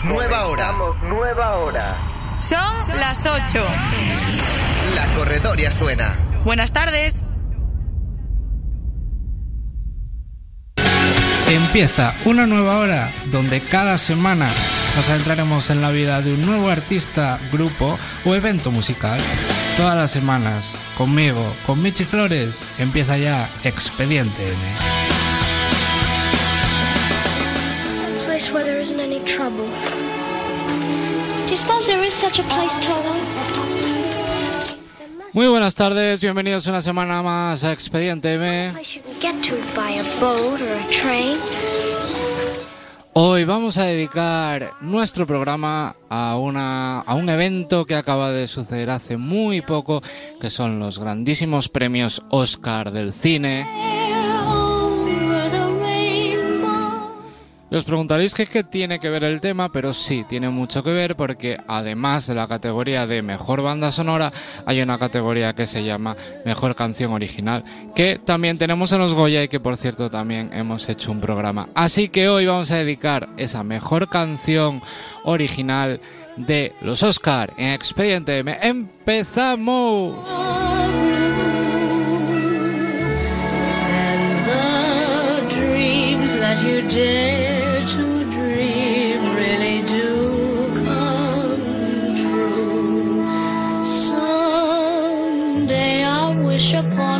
Comenzamos nueva hora. nueva hora. Son las 8. La corredoria suena. Buenas tardes. Empieza una nueva hora donde cada semana nos adentraremos en la vida de un nuevo artista, grupo o evento musical. Todas las semanas, conmigo, con Michi Flores, empieza ya Expediente M. isn't any trouble. Do you suppose there is such a place, Toto? Muy buenas tardes, bienvenidos una semana más a Expediente M. Hoy vamos a dedicar nuestro programa a, una, a un evento que acaba de suceder hace muy poco, que son los grandísimos premios Oscar del cine. Y os preguntaréis qué, qué tiene que ver el tema, pero sí, tiene mucho que ver porque además de la categoría de mejor banda sonora, hay una categoría que se llama mejor canción original, que también tenemos en los Goya y que por cierto también hemos hecho un programa. Así que hoy vamos a dedicar esa mejor canción original de los Oscar en Expediente M. ¡Empezamos! That you dare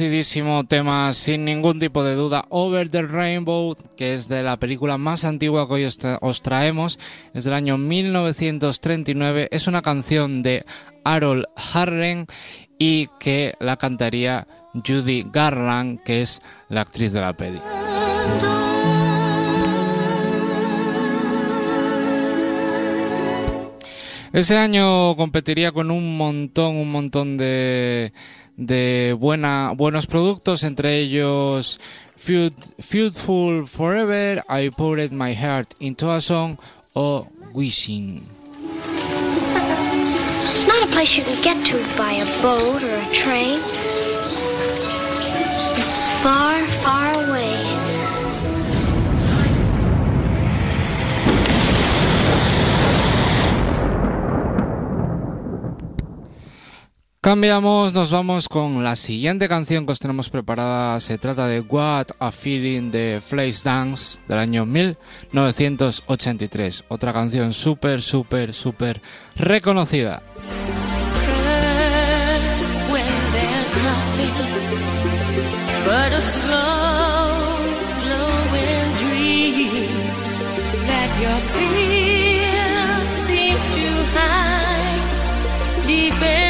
Reconocidísimo tema, sin ningún tipo de duda, Over the Rainbow, que es de la película más antigua que hoy os traemos, es del año 1939, es una canción de Harold Harren y que la cantaría Judy Garland, que es la actriz de la peli. Ese año competiría con un montón, un montón de, de buena, buenos productos, entre ellos Feud, Feudful Forever, I Poured My Heart Into a Song o Wishing. It's not a place you can get to by a boat or a train. It's far, far away. Cambiamos, nos vamos con la siguiente canción que os tenemos preparada. Se trata de What a Feeling de Flash Dance del año 1983. Otra canción súper, súper, súper reconocida. Deep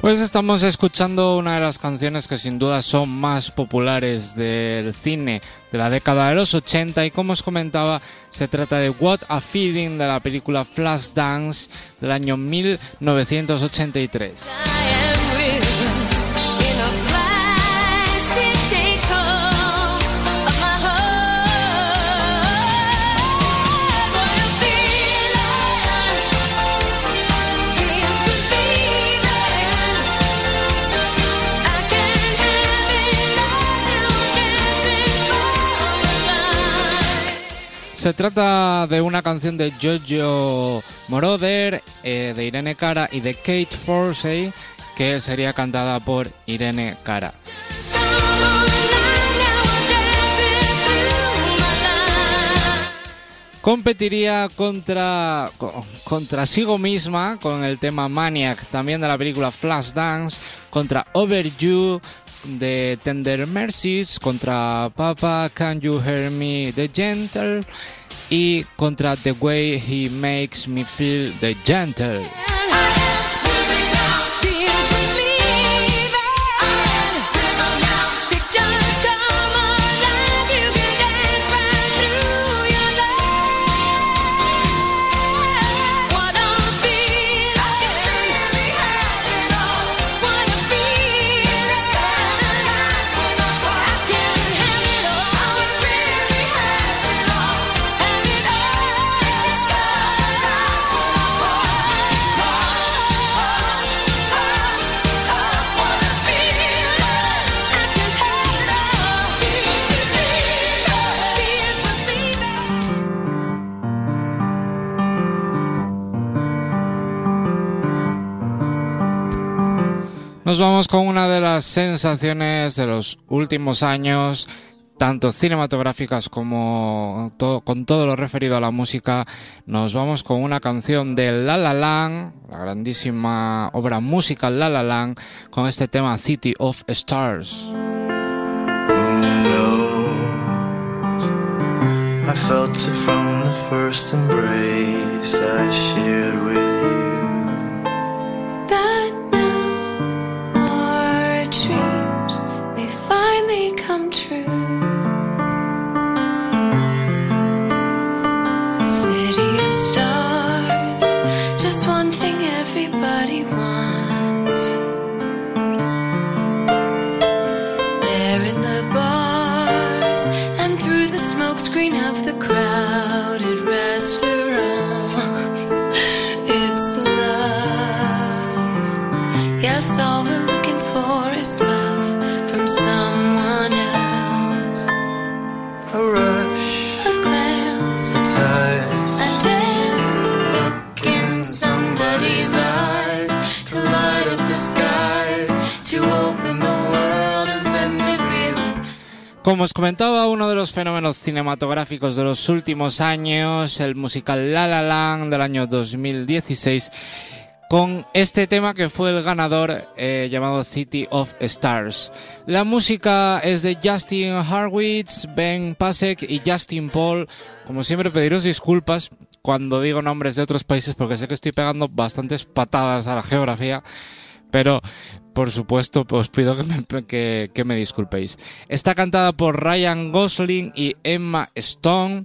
Pues estamos escuchando una de las canciones que sin duda son más populares del cine de la década de los 80 y como os comentaba se trata de What a Feeling de la película Flashdance del año 1983. Se trata de una canción de Giorgio Moroder, eh, de Irene Cara y de Kate Forsey, que sería cantada por Irene Cara. Competiría contra, co- contra Sigo misma con el tema Maniac, también de la película Flashdance, contra Over You de Tender Mercies, contra Papa Can You Hear Me The Gentle y contra The Way He Makes Me Feel The Gentle. Nos vamos con una de las sensaciones de los últimos años, tanto cinematográficas como con todo lo referido a la música. Nos vamos con una canción de La La Land, la grandísima obra musical La La Land, con este tema City of Stars. Como os comentaba, uno de los fenómenos cinematográficos de los últimos años, el musical La La Land del año 2016, con este tema que fue el ganador eh, llamado City of Stars. La música es de Justin Harwitz, Ben Pasek y Justin Paul. Como siempre, pediros disculpas cuando digo nombres de otros países porque sé que estoy pegando bastantes patadas a la geografía. Pero, por supuesto, os pido que me, disculpéis. Está cantada por Ryan Gosling y Emma Stone,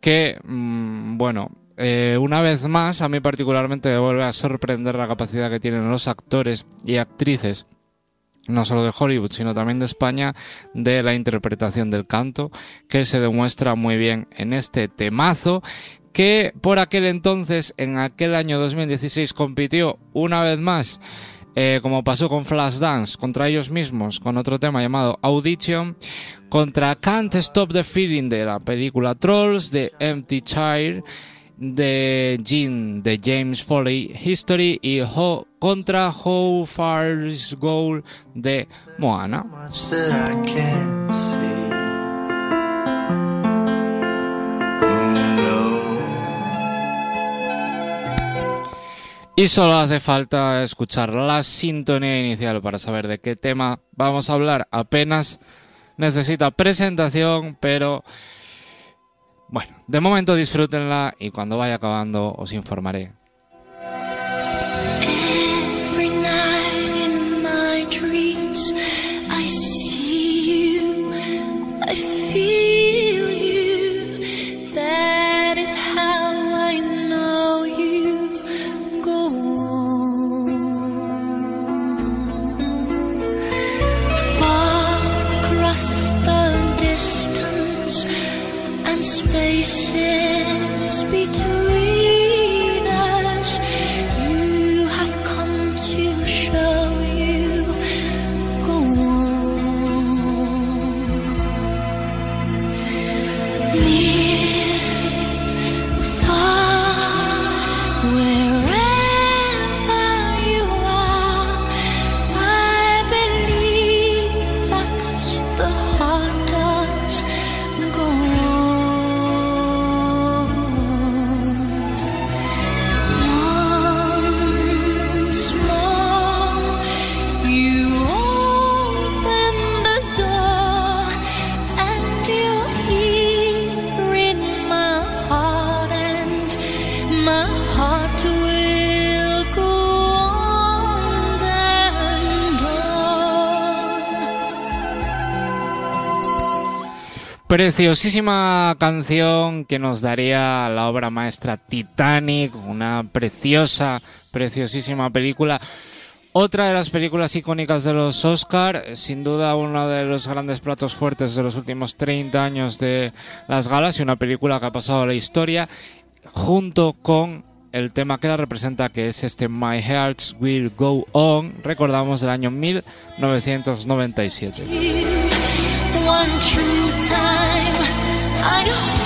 que, mm, bueno, eh, una vez más, a mí particularmente me vuelve a sorprender la capacidad que tienen los actores y actrices no solo de Hollywood, sino también de España, de la interpretación del canto, que se demuestra muy bien en este temazo, que por aquel entonces, en aquel año 2016, compitió una vez más, eh, como pasó con Flashdance, contra ellos mismos, con otro tema llamado Audition, contra Can't Stop the Feeling de la película Trolls, de Empty Child, de de James Foley History y contra How Far's Goal de Moana. Y solo hace falta escuchar la sintonía inicial para saber de qué tema vamos a hablar. Apenas necesita presentación, pero bueno, de momento disfrútenla y cuando vaya acabando os informaré. Preciosísima canción que nos daría la obra maestra Titanic, una preciosa, preciosísima película. Otra de las películas icónicas de los Oscar, sin duda uno de los grandes platos fuertes de los últimos 30 años de las galas y una película que ha pasado a la historia junto con el tema que la representa que es este My Heart Will Go On, recordamos del año 1997. One true time, I hold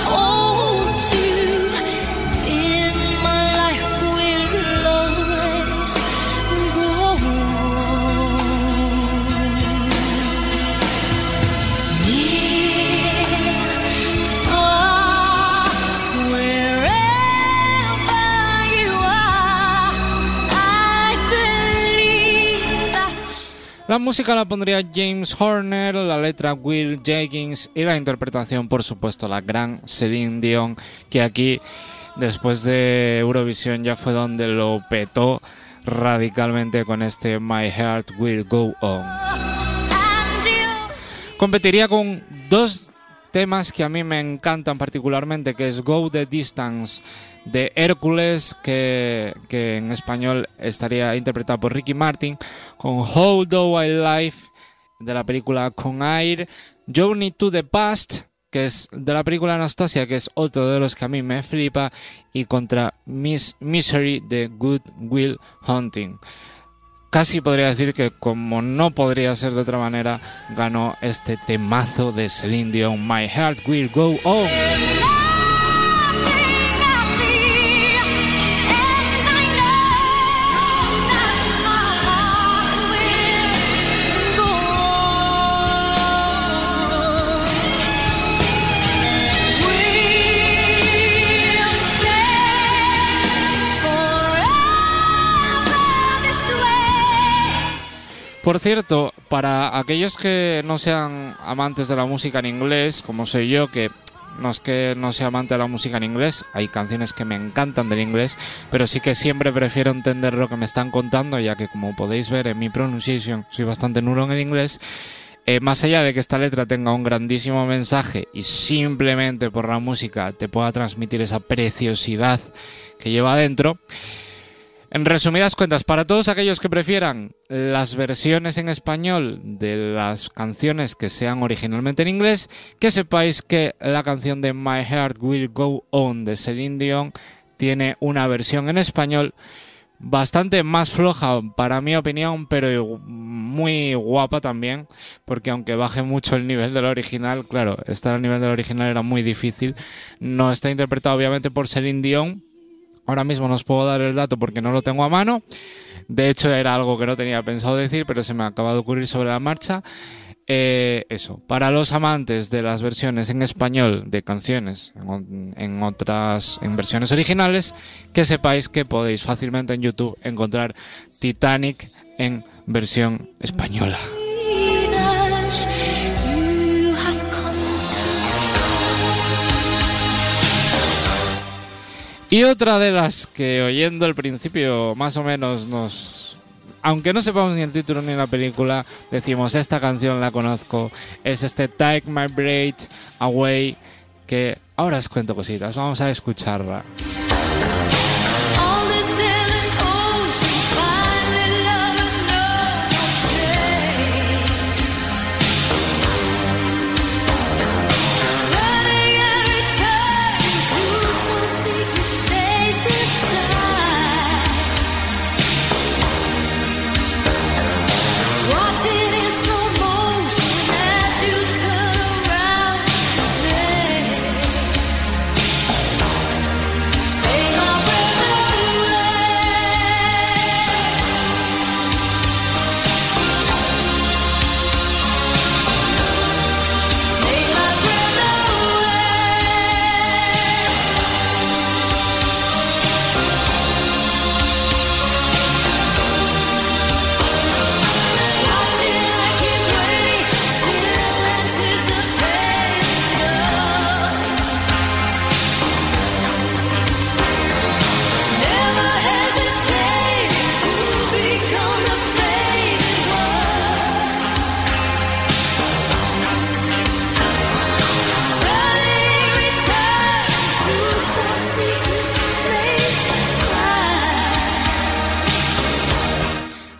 La música la pondría James Horner, la letra Will Jenkins y la interpretación, por supuesto, la gran Celine Dion, que aquí, después de Eurovisión, ya fue donde lo petó radicalmente con este My Heart Will Go On. Competiría con dos temas que a mí me encantan particularmente, que es Go the Distance de Hércules, que, que en español estaría interpretado por Ricky Martin, con How Do I Life de la película Con Air, Journey to the Past, que es de la película Anastasia, que es otro de los que a mí me flipa, y contra Miss Misery de Good Will Hunting. Casi podría decir que como no podría ser de otra manera, ganó este temazo de Celine Dion, My Heart Will Go On. Por cierto, para aquellos que no sean amantes de la música en inglés, como soy yo, que no es que no sea amante de la música en inglés, hay canciones que me encantan del inglés, pero sí que siempre prefiero entender lo que me están contando, ya que como podéis ver en mi pronunciation soy bastante nulo en el inglés. Eh, más allá de que esta letra tenga un grandísimo mensaje y simplemente por la música te pueda transmitir esa preciosidad que lleva adentro, en resumidas cuentas, para todos aquellos que prefieran las versiones en español de las canciones que sean originalmente en inglés, que sepáis que la canción de My Heart Will Go On de Celine Dion tiene una versión en español bastante más floja para mi opinión, pero muy guapa también, porque aunque baje mucho el nivel del original, claro, estar al nivel del original era muy difícil. No está interpretado obviamente por Celine Dion, Ahora mismo no os puedo dar el dato porque no lo tengo a mano. De hecho, era algo que no tenía pensado decir, pero se me acaba de ocurrir sobre la marcha. Eh, eso, para los amantes de las versiones en español de canciones en, en otras en versiones originales, que sepáis que podéis fácilmente en YouTube encontrar Titanic en versión española. Y otra de las que oyendo el principio más o menos nos... Aunque no sepamos ni el título ni la película, decimos esta canción la conozco, es este Take My Breath Away, que ahora os cuento cositas, vamos a escucharla.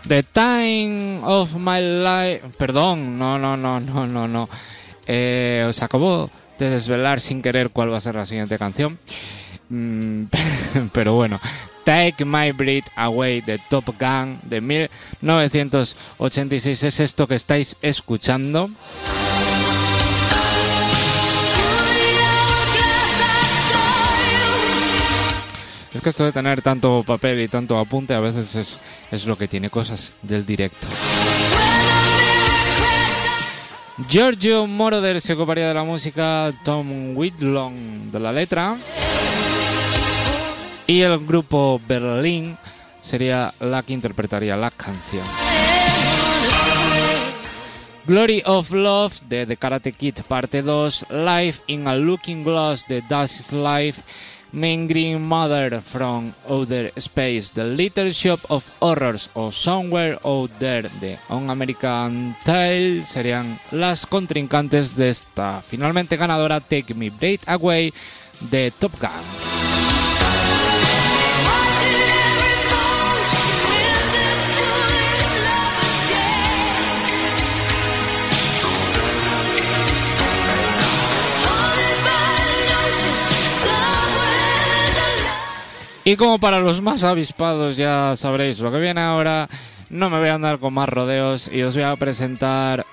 The Time of My Life. Perdón, no, no, no, no, no, no. Eh, os acabo de desvelar sin querer cuál va a ser la siguiente canción. Mm, pero bueno, Take My Breath Away de Top Gun de 1986 es esto que estáis escuchando. Es que esto de tener tanto papel y tanto apunte a veces es, es lo que tiene cosas del directo. Giorgio Moroder se ocuparía de la música, Tom Whitlong de la letra y el grupo Berlín sería la que interpretaría la canción. Glory of Love de The Karate Kid parte 2, Life in a Looking Glass de Das is Life, Green Mother from Outer Space, The Little Shop of Horrors o Somewhere Out There de On American Tale serían las contrincantes de esta finalmente ganadora Take Me Breath Away de Top Gun. Y como para los más avispados ya sabréis lo que viene ahora, no me voy a andar con más rodeos y os voy a presentar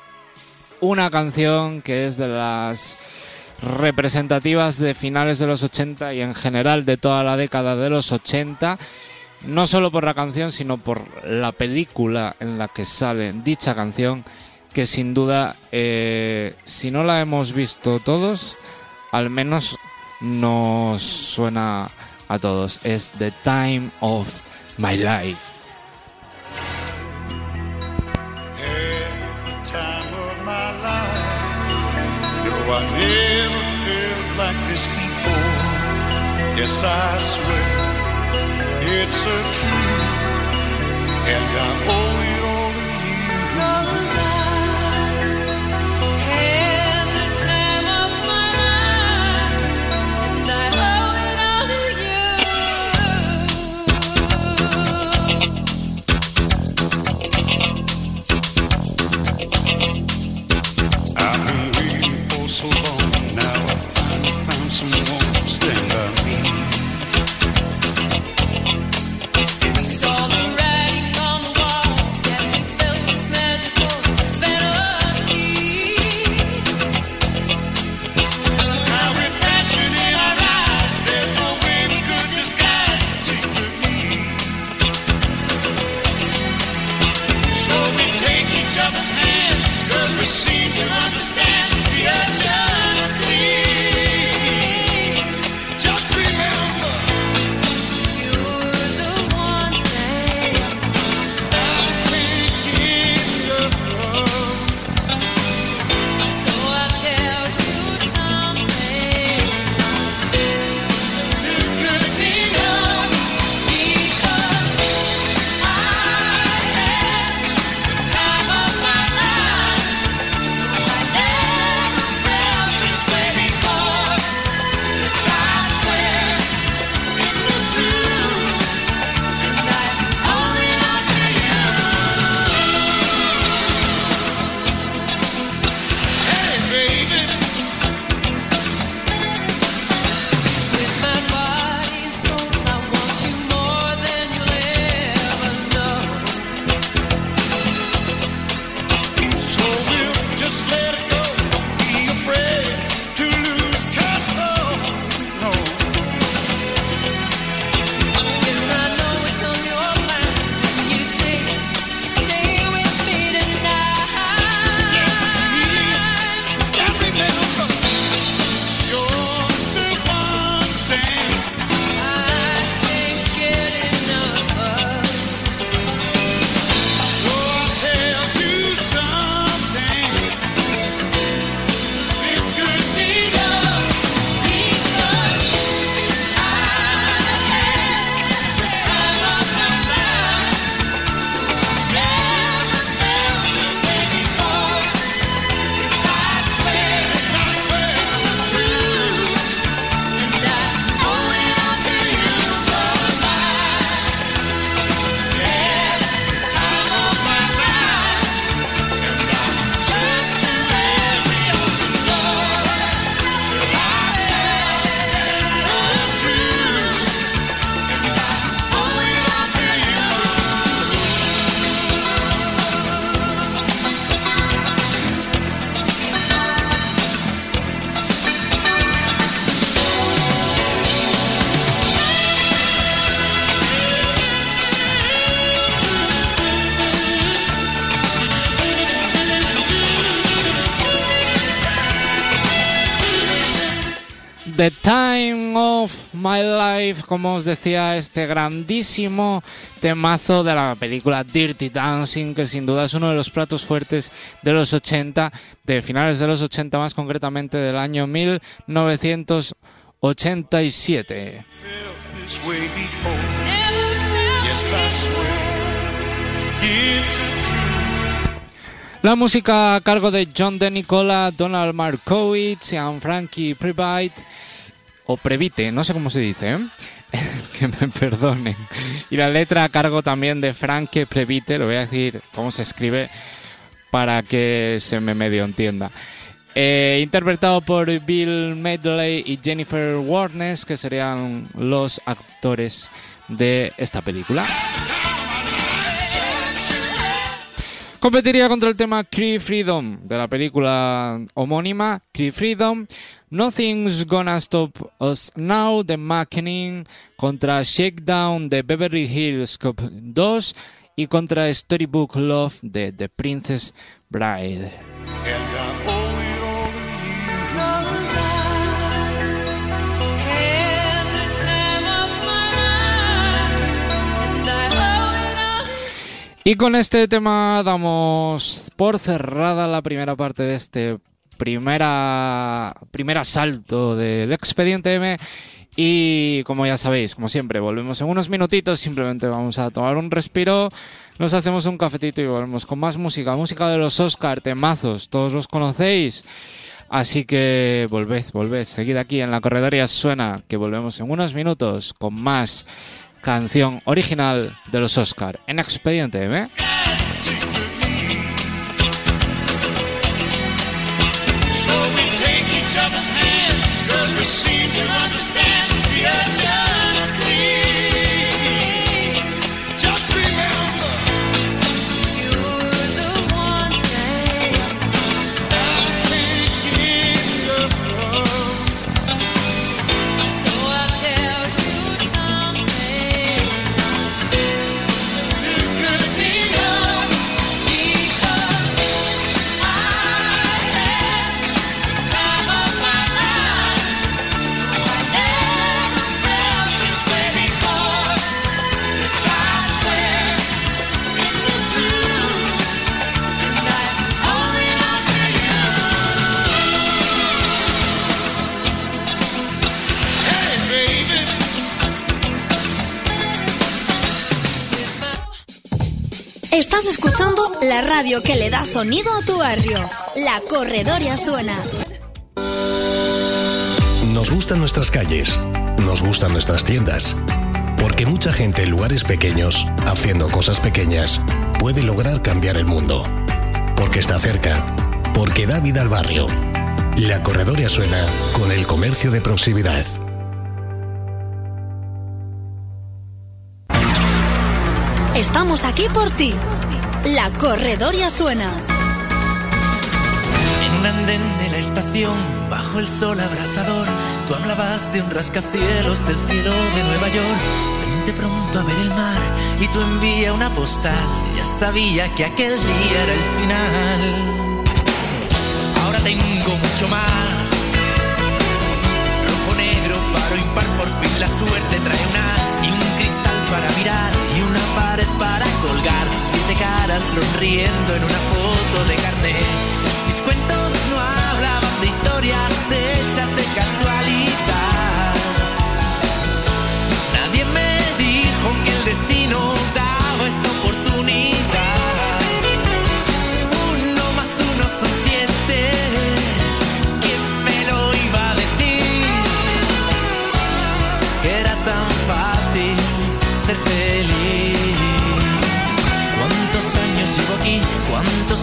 una canción que es de las representativas de finales de los 80 y en general de toda la década de los 80, no solo por la canción, sino por la película en la que sale dicha canción, que sin duda, eh, si no la hemos visto todos, al menos nos suena a todos. Es The Time of My Life. the time of my life. No, I never felt like this before. Yes, I swear it's a truth, and I owe it all to you. Cause I The Time of My Life, como os decía, este grandísimo temazo de la película Dirty Dancing, que sin duda es uno de los platos fuertes de los 80, de finales de los 80, más concretamente del año 1987. La música a cargo de John De Nicola, Donald Markowitz y Frankie Previte, o Previte, no sé cómo se dice, ¿eh? que me perdonen. Y la letra a cargo también de Frankie Previte, lo voy a decir cómo se escribe para que se me medio entienda. Eh, interpretado por Bill Medley y Jennifer Warnes, que serían los actores de esta película. Competiría contra el tema Cree Freedom de la película homónima Cree Freedom, Nothing's Gonna Stop Us Now de Mackening, contra Shakedown de Beverly Hills Cop 2 y contra Storybook Love de The Princess Bride. Y con este tema damos por cerrada la primera parte de este primera, primer asalto del expediente M. Y como ya sabéis, como siempre, volvemos en unos minutitos. Simplemente vamos a tomar un respiro, nos hacemos un cafetito y volvemos con más música. Música de los Oscar, temazos, todos los conocéis. Así que volved, volved, seguid aquí en la corredoria suena, que volvemos en unos minutos con más canción original de los Oscar en Expediente M. radio que le da sonido a tu barrio. La Corredoria suena. Nos gustan nuestras calles, nos gustan nuestras tiendas, porque mucha gente en lugares pequeños, haciendo cosas pequeñas, puede lograr cambiar el mundo. Porque está cerca, porque da vida al barrio. La corredoria suena con el comercio de proximidad. Estamos aquí por ti. La Corredoria suena. En un andén de la estación, bajo el sol abrasador, tú hablabas de un rascacielos del cielo de Nueva York. Vente pronto a ver el mar y tú envía una postal. Ya sabía que aquel día era el final. Ahora tengo mucho más. Rojo, negro, paro, impar, por fin la suerte trae un as y un sonriendo en una foto de carnet. Mis cuentos no hablaban de historias hechas de casualidad.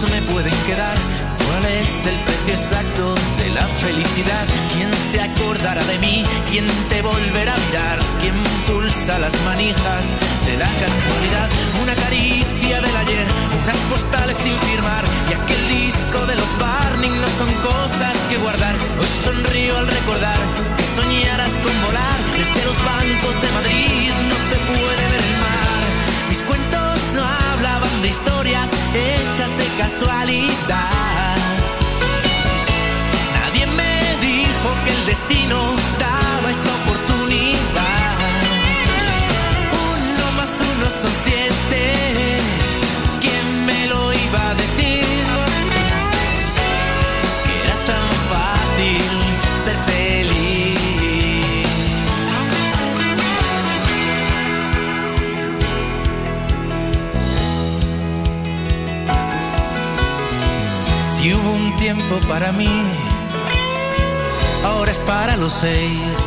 ¿Cuántos me pueden quedar? ¿Cuál es el precio exacto de la felicidad? ¿Quién se acordará de mí? ¿Quién te volverá a mirar? ¿Quién pulsa las manijas de la casualidad? Una caricia del ayer, unas postales sin firmar y aquel disco de los Barney no son cosas que guardar. Hoy sonrío al recordar que soñaras con volar desde los bancos de Madrid. No se puede casualidad. Nadie me dijo que el destino daba esta oportunidad. Uno más uno son siete. Ahora es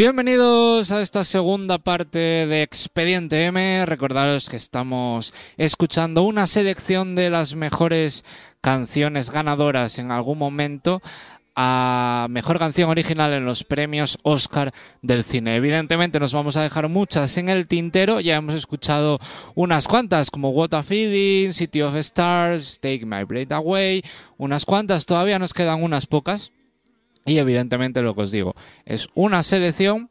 Bienvenidos a esta segunda parte de Expediente M. Recordaros que estamos escuchando una selección de las mejores canciones ganadoras en algún momento a mejor canción original en los premios Oscar del cine. Evidentemente nos vamos a dejar muchas en el tintero, ya hemos escuchado unas cuantas como What a Feeling, City of Stars, Take My Breath Away, unas cuantas, todavía nos quedan unas pocas. Y evidentemente lo que os digo, es una selección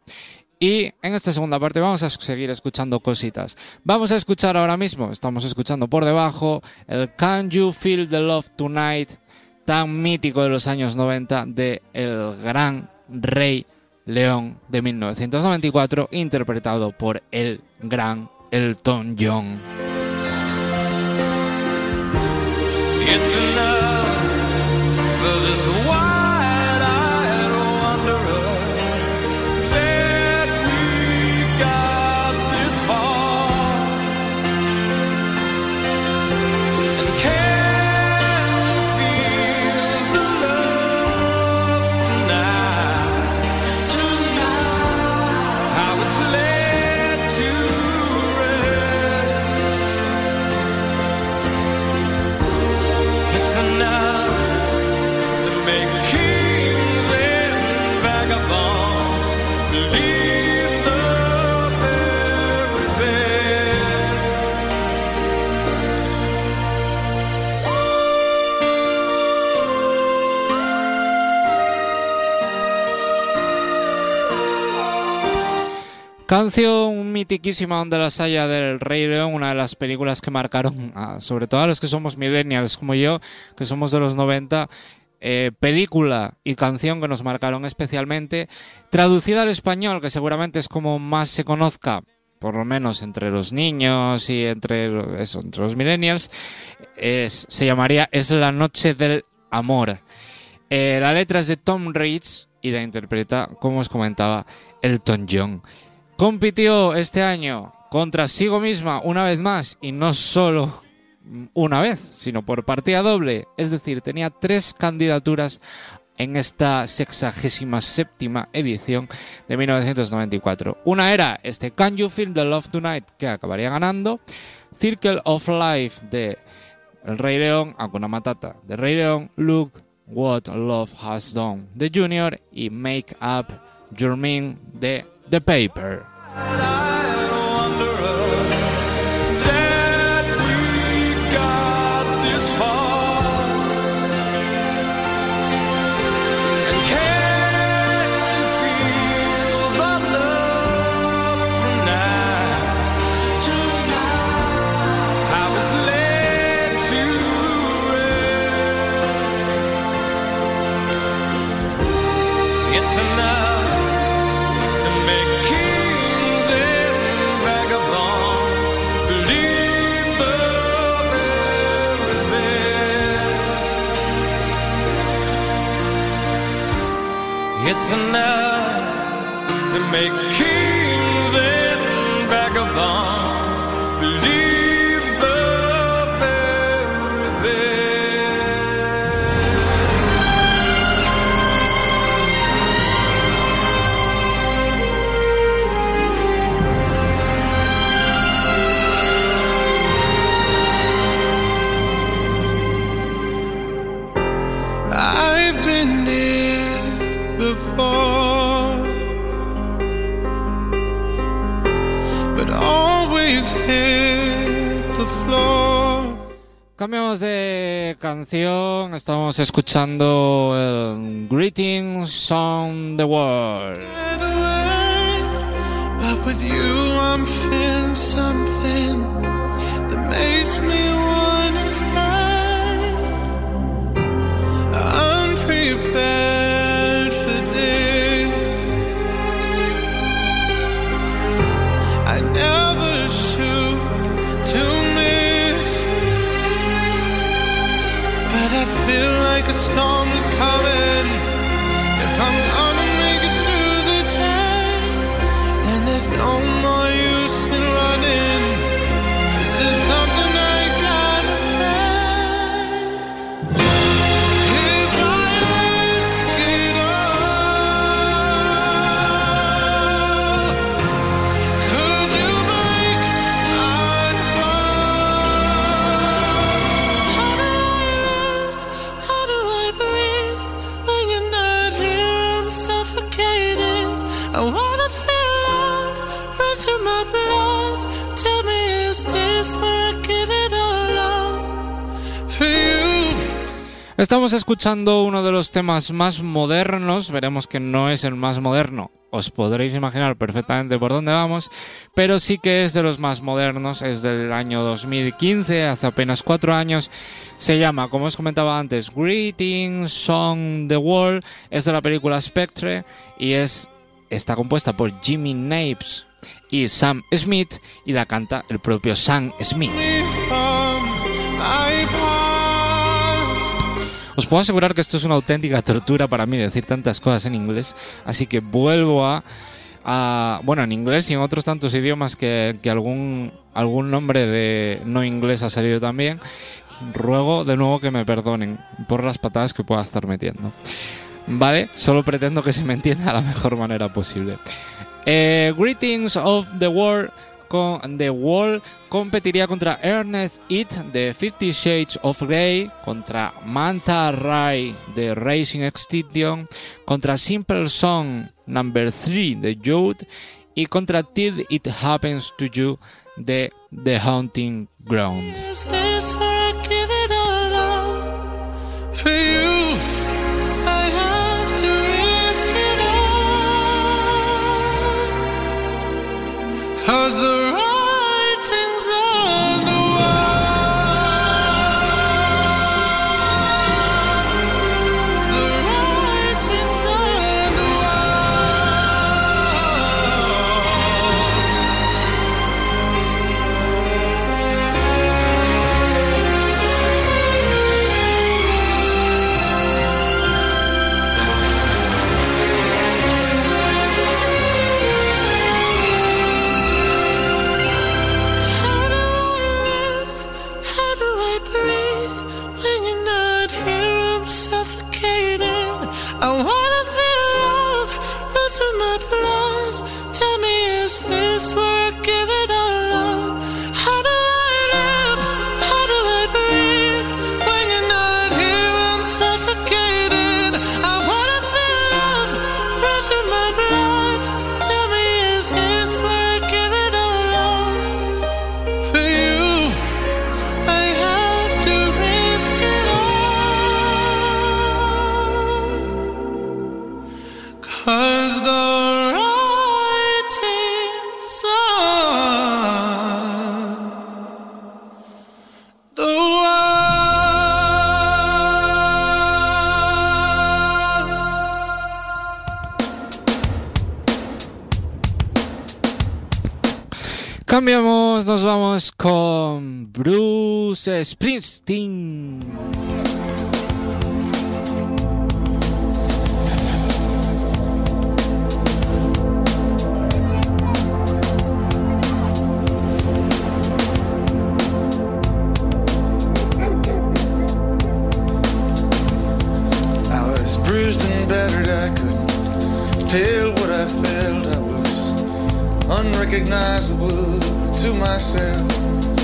y en esta segunda parte vamos a seguir escuchando cositas. Vamos a escuchar ahora mismo, estamos escuchando por debajo, el Can You Feel the Love Tonight, tan mítico de los años 90 de el gran Rey León de 1994, interpretado por el gran Elton John. Canción mitiquísima donde la saya del Rey León, una de las películas que marcaron, sobre todo a los que somos millennials como yo, que somos de los 90, eh, película y canción que nos marcaron especialmente, traducida al español, que seguramente es como más se conozca, por lo menos entre los niños y entre, eso, entre los millennials, es- se llamaría Es la noche del amor. Eh, la letra es de Tom Reitz y la interpreta, como os comentaba, Elton John. Compitió este año contra Sigo misma una vez más y no solo una vez, sino por partida doble. Es decir, tenía tres candidaturas en esta sexagésima séptima edición de 1994. Una era este Can You Feel the Love Tonight, que acabaría ganando. Circle of Life de El Rey León, Hakuna Matata de Rey León, Look What Love Has Done de Junior y Make Up Your de The Paper. That It's enough to make kings canción, estamos escuchando el Greetings on the World. But with you I'm feeling something that makes me Estamos escuchando uno de los temas más modernos, veremos que no es el más moderno, os podréis imaginar perfectamente por dónde vamos, pero sí que es de los más modernos, es del año 2015, hace apenas cuatro años, se llama, como os comentaba antes, Greetings Song the World, es de la película Spectre y es, está compuesta por Jimmy Napes y Sam Smith y la canta el propio Sam Smith. Os puedo asegurar que esto es una auténtica tortura para mí decir tantas cosas en inglés, así que vuelvo a, bueno, en inglés y en otros tantos idiomas que, que algún, algún nombre de no inglés ha salido también. Ruego de nuevo que me perdonen por las patadas que pueda estar metiendo. Vale, solo pretendo que se me entienda de la mejor manera posible. Eh, Greetings of the World con The Wall competiría contra Ernest It de Fifty Shades of Grey, contra Manta Ray de Racing Extinction, contra Simple Song Number 3 de Jude y contra Till It Happens to You de The Haunting Ground. Cause the I was bruised and battered. I couldn't tell what I felt. I was unrecognizable to myself.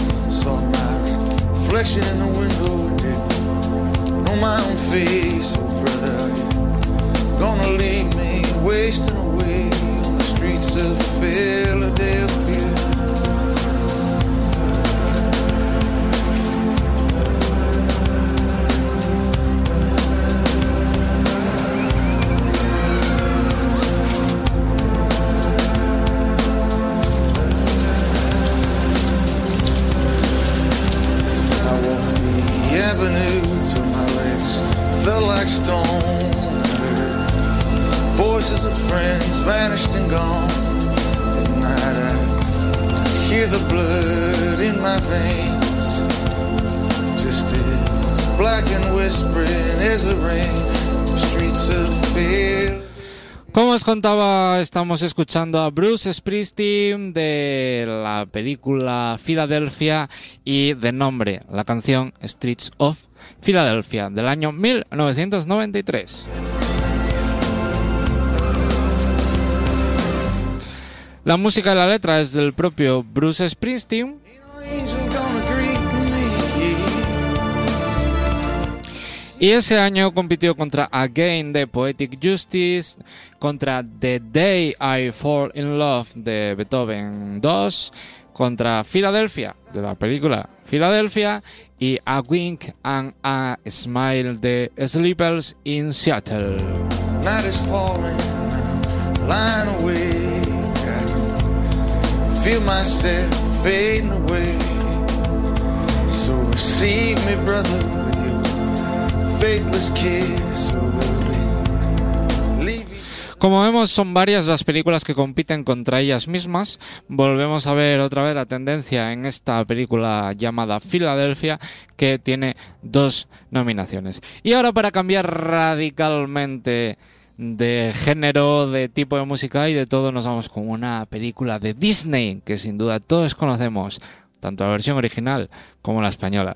Reflection in the window, didn't my own face. Oh, brother, gonna leave me wasting away on the streets of Philadelphia? Contaba, estamos escuchando a Bruce Springsteen de la película Philadelphia y de nombre la canción Streets of Philadelphia del año 1993. La música y la letra es del propio Bruce Springsteen Y ese año compitió contra Again de Poetic Justice, contra The Day I Fall in Love de Beethoven 2, contra Philadelphia de la película Philadelphia y A Wink and a Smile de Sleepers in Seattle. Night is falling, lying awake. I feel myself fading me, Como vemos, son varias las películas que compiten contra ellas mismas. Volvemos a ver otra vez la tendencia en esta película llamada Philadelphia, que tiene dos nominaciones. Y ahora, para cambiar radicalmente de género, de tipo de música y de todo, nos vamos con una película de Disney que sin duda todos conocemos, tanto la versión original como la española.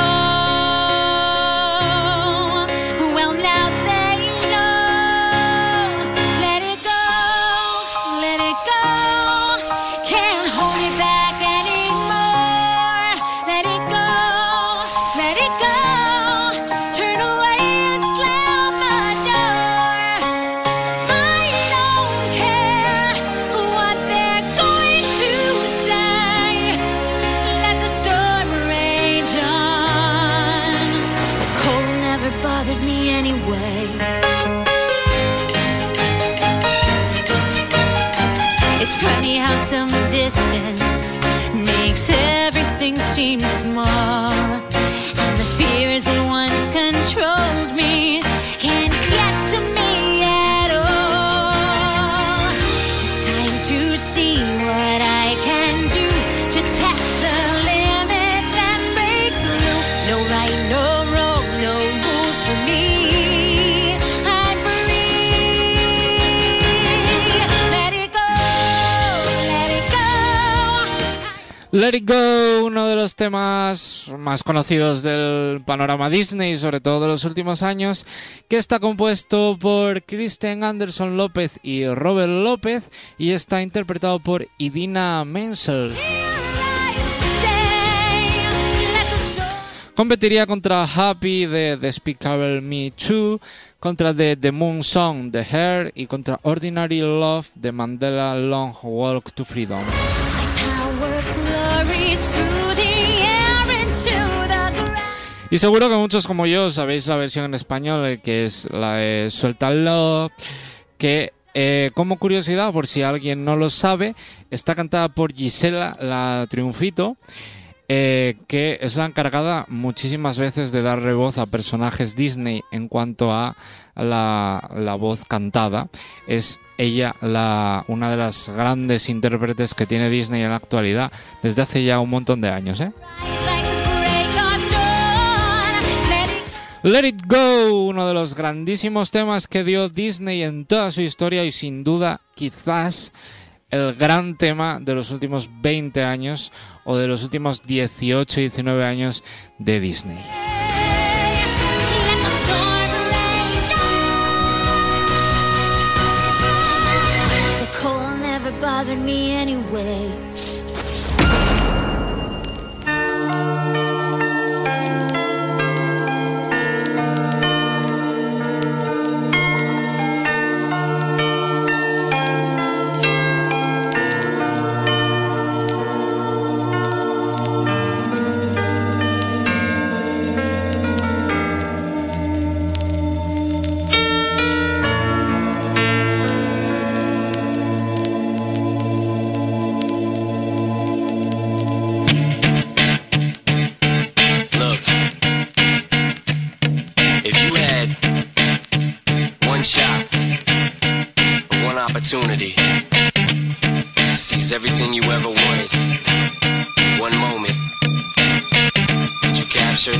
Let It Go, uno de los temas más conocidos del panorama Disney, sobre todo de los últimos años, que está compuesto por Kristen Anderson López y Robert López y está interpretado por Idina Menzel. Competiría contra Happy de Despicable Me 2, contra The, The Moon Song de Hair y contra Ordinary Love de Mandela Long Walk to Freedom. Y seguro que muchos como yo sabéis la versión en español, eh, que es la de Suéltalo, que eh, como curiosidad, por si alguien no lo sabe, está cantada por Gisela la Triunfito, eh, que es la encargada muchísimas veces de darle voz a personajes Disney en cuanto a la, voz cantada. Es ella la, una de las grandes intérpretes que tiene Disney en la actualidad desde hace ya un montón de años. ¿eh? Let It Go, uno de los grandísimos temas que dio Disney en toda su historia y sin duda quizás el gran tema de los últimos 20 años o de los últimos 18 y 19 años de Disney. me anyway. Opportunity. Seize everything you ever wanted, one moment. That you captured,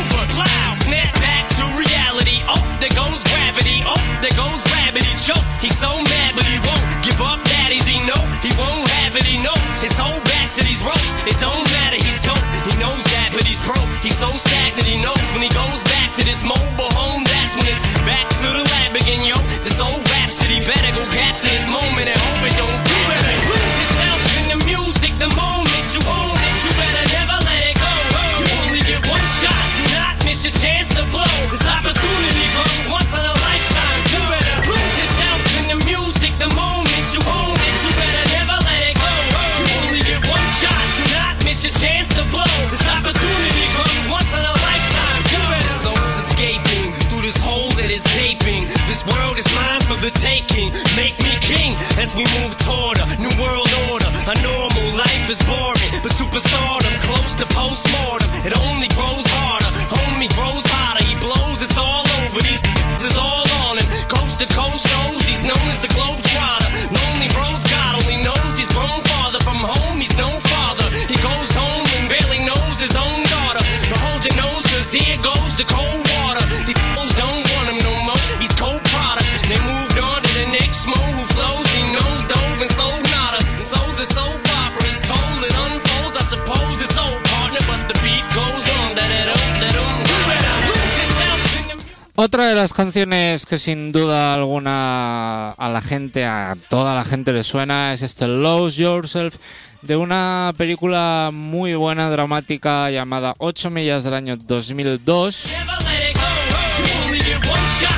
Snap back to reality. Oh, there goes gravity. Oh, there goes. He choke. He's so mad, but he won't give up. Daddies, he know he won't have it. He knows his whole back to these ropes. It don't matter. He's dope. He knows that, but he's broke. He's so stagnant. He knows when he goes back to this mobile home. That's when it's back to the lab again, yo. This old rhapsody better go capture this moment and hope it don't do it. Lose yourself in the music the moment you own miss your chance to blow. This opportunity comes once in a lifetime. You better lose yourself in the music the moment you own it. You better never let it go. You only get one shot. Do not miss your chance to blow. This opportunity comes once in a lifetime. You better soul's escaping through this hole that is gaping. This world is mine for the taking. Make me king as we move toward a new world order. A normal life is boring, but superstardom's close to postmortem. It only grows harder. Otra de las canciones que sin duda alguna a la gente, a toda la gente le suena, es este Lose Yourself de una película muy buena, dramática, llamada 8 millas del año 2002. only get one shot.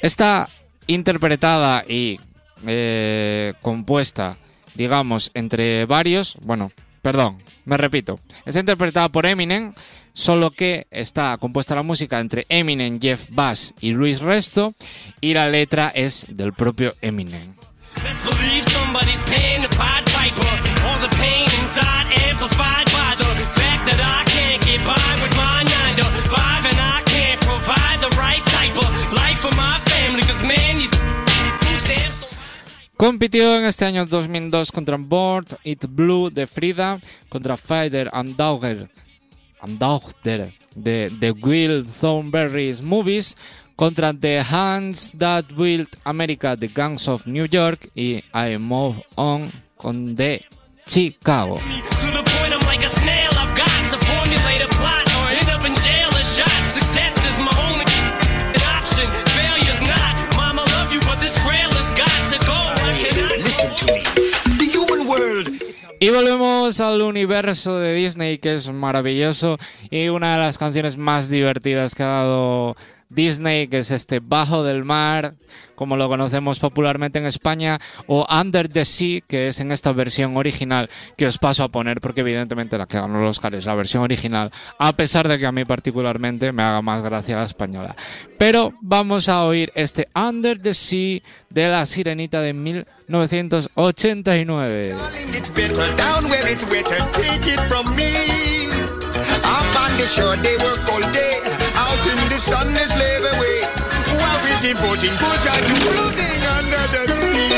Está interpretada y eh, compuesta, digamos, entre varios, bueno, perdón, me repito, está interpretada por Eminem, solo que está compuesta la música entre Eminem, Jeff Bass y Luis Resto, y la letra es del propio Eminem. Best believe somebody's paying the Pied Piper. All the pain inside amplified by the fact that I can't get by with my 9 to 5 and I can't provide the right type of life for my family. Cause man, these who stands Compitió en este año 2002 contra Board It Blue de Frida, contra Fighter and Dogger, and Dogger de The Will Thornberry's Movies, contra The Hands That Built America, The Gangs of New York y I Move On con The Chicago. Y volvemos al universo de Disney, que es maravilloso, y una de las canciones más divertidas que ha dado Disney, que es este Bajo del Mar, como lo conocemos popularmente en España, o Under the Sea, que es en esta versión original que os paso a poner, porque evidentemente la que ganó los Oscar es la versión original, a pesar de que a mí particularmente me haga más gracia la española. Pero vamos a oír este Under the Sea de la Sirenita de 1989. It's better down where it's wetter. Take it from me. Up on the shore, they work all day. Out in the sun, they slave away. While we devoting time to floating under the sea.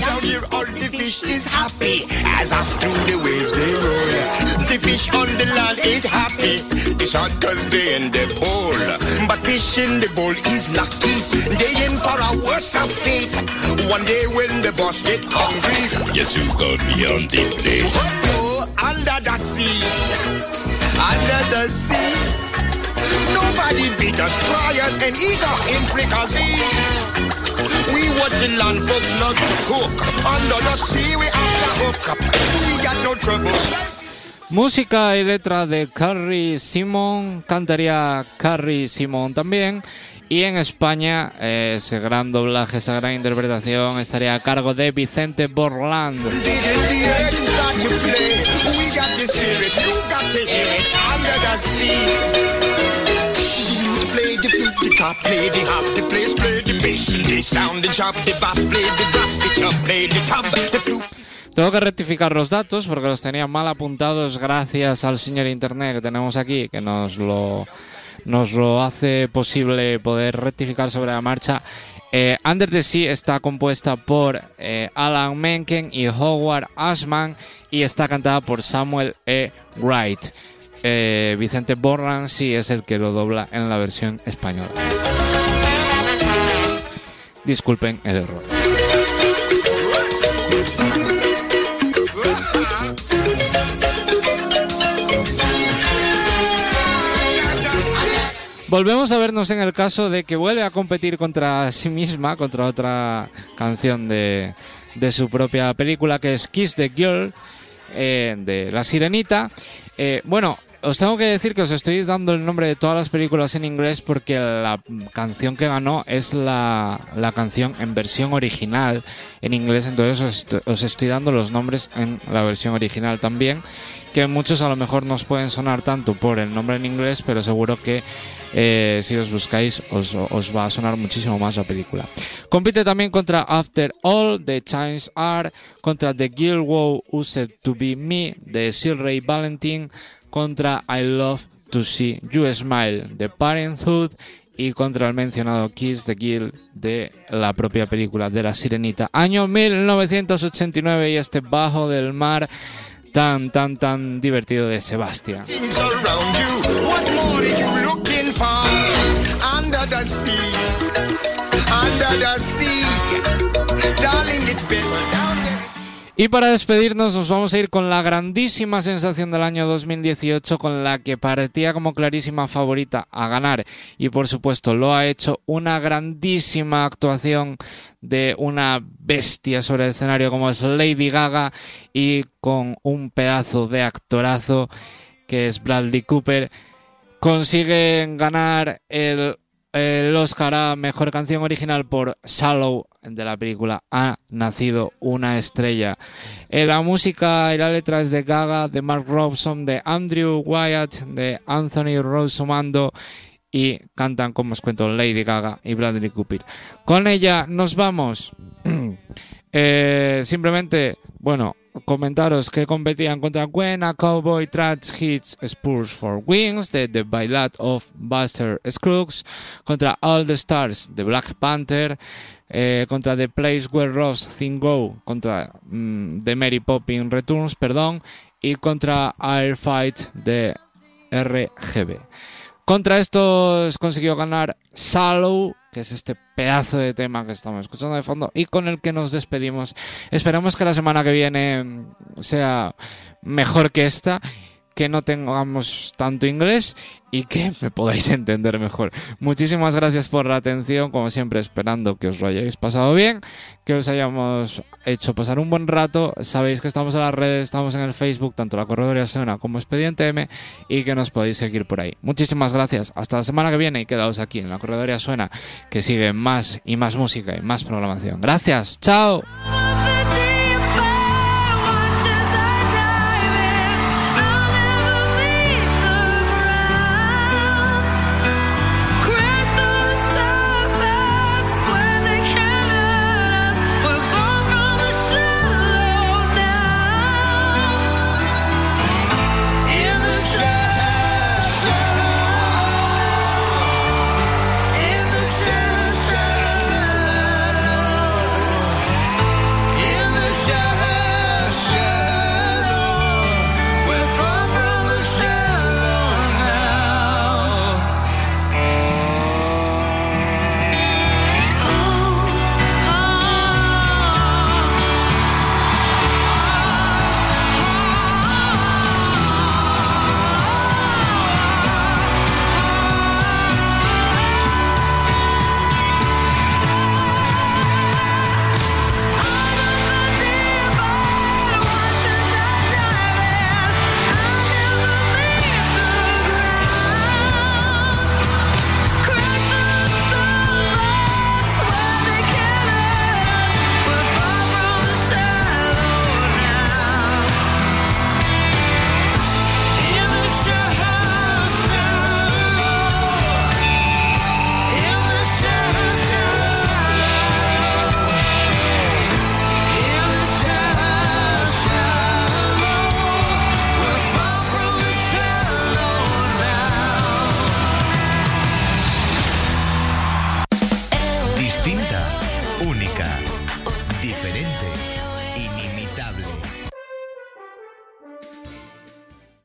Down here all the fish is happy as off through the waves they roll. The fish on the land ain't happy. The cause they in the bowl. But fish in the bowl is lucky. They in for a worse fate. One day when the boss get hungry. Yes, you got me on the plate. Under the sea. Under the sea. Nobody beat us, try us, and eat us in fricassee. We what the land folks love to cook. Under the sea, we have to hook. We got no trouble. Música y letra de Carrie Simon, cantaría Carrie Simon también. Y en España, eh, ese gran doblaje, esa gran interpretación estaría a cargo de Vicente Borland. Tengo que rectificar los datos porque los tenía mal apuntados gracias al señor Internet que tenemos aquí, que nos lo, nos lo hace posible poder rectificar sobre la marcha. Eh, Under the Sea está compuesta por eh, Alan Menken y Howard Ashman y está cantada por Samuel E. Wright. Eh, Vicente Borland sí es el que lo dobla en la versión española. Disculpen el error. Volvemos a vernos en el caso de que vuelve a competir contra sí misma, contra otra canción de, de su propia película, que es Kiss the Girl, eh, de La Sirenita. Eh, bueno, os tengo que decir que os estoy dando el nombre de todas las películas en inglés porque la canción que ganó es la, la canción en versión original en inglés, entonces os, estoy- dando los nombres en la versión original también, que muchos a lo mejor nos pueden sonar tanto por el nombre en inglés, pero seguro que eh, si os buscáis os, va a sonar muchísimo más la película. Compite también contra After All de Chimes R, contra The Girl Who Used to Be Me de Sir Ray Valentine, contra I Love to See You Smile de Parenthood y contra el mencionado Kiss the Girl de la propia película de la Sirenita. Año 1989 y este bajo del mar tan tan tan divertido de Sebastián. Y para despedirnos nos vamos a ir con la grandísima sensación del año 2018 con la que partía como clarísima favorita a ganar. Y por supuesto lo ha hecho una grandísima actuación de una bestia sobre el escenario como es Lady Gaga y con un pedazo de actorazo que es Bradley Cooper consiguen ganar el, el Oscar a Mejor Canción Original por Shallow de la película Ha nacido una estrella. Eh, la música y la letra es de Gaga, de Mark Robson, de Andrew Wyatt, de Anthony Rosomando y cantan, como os cuento, Lady Gaga y Bradley Cooper. Con ella nos vamos. Eh, simplemente, bueno, comentaros que competían contra When a Cowboy Tracks Hits Spurs for Wings de The Ballad of Buster Scruggs, contra All the Stars de Black Panther, eh, contra The Place Where Ross Thing Go, contra mm, The Mary Poppins Returns, perdón, y contra Air Fight de RGB. Contra estos consiguió ganar Shallow, que es este pedazo de tema que estamos escuchando de fondo y con el que nos despedimos. Esperamos que la semana que viene sea mejor que esta, que no tengamos tanto inglés y que me podáis entender mejor. Muchísimas gracias por la atención, como siempre esperando que os lo hayáis pasado bien, que os hayamos hecho pasar un buen rato. Sabéis que estamos en las redes, estamos en el Facebook, tanto la Corredoria Suena como Expediente M, y que nos podéis seguir por ahí. Muchísimas gracias. Hasta la semana que viene y quedaos aquí en la Corredoria Suena, que sigue más y más música y más programación. Gracias. Chao.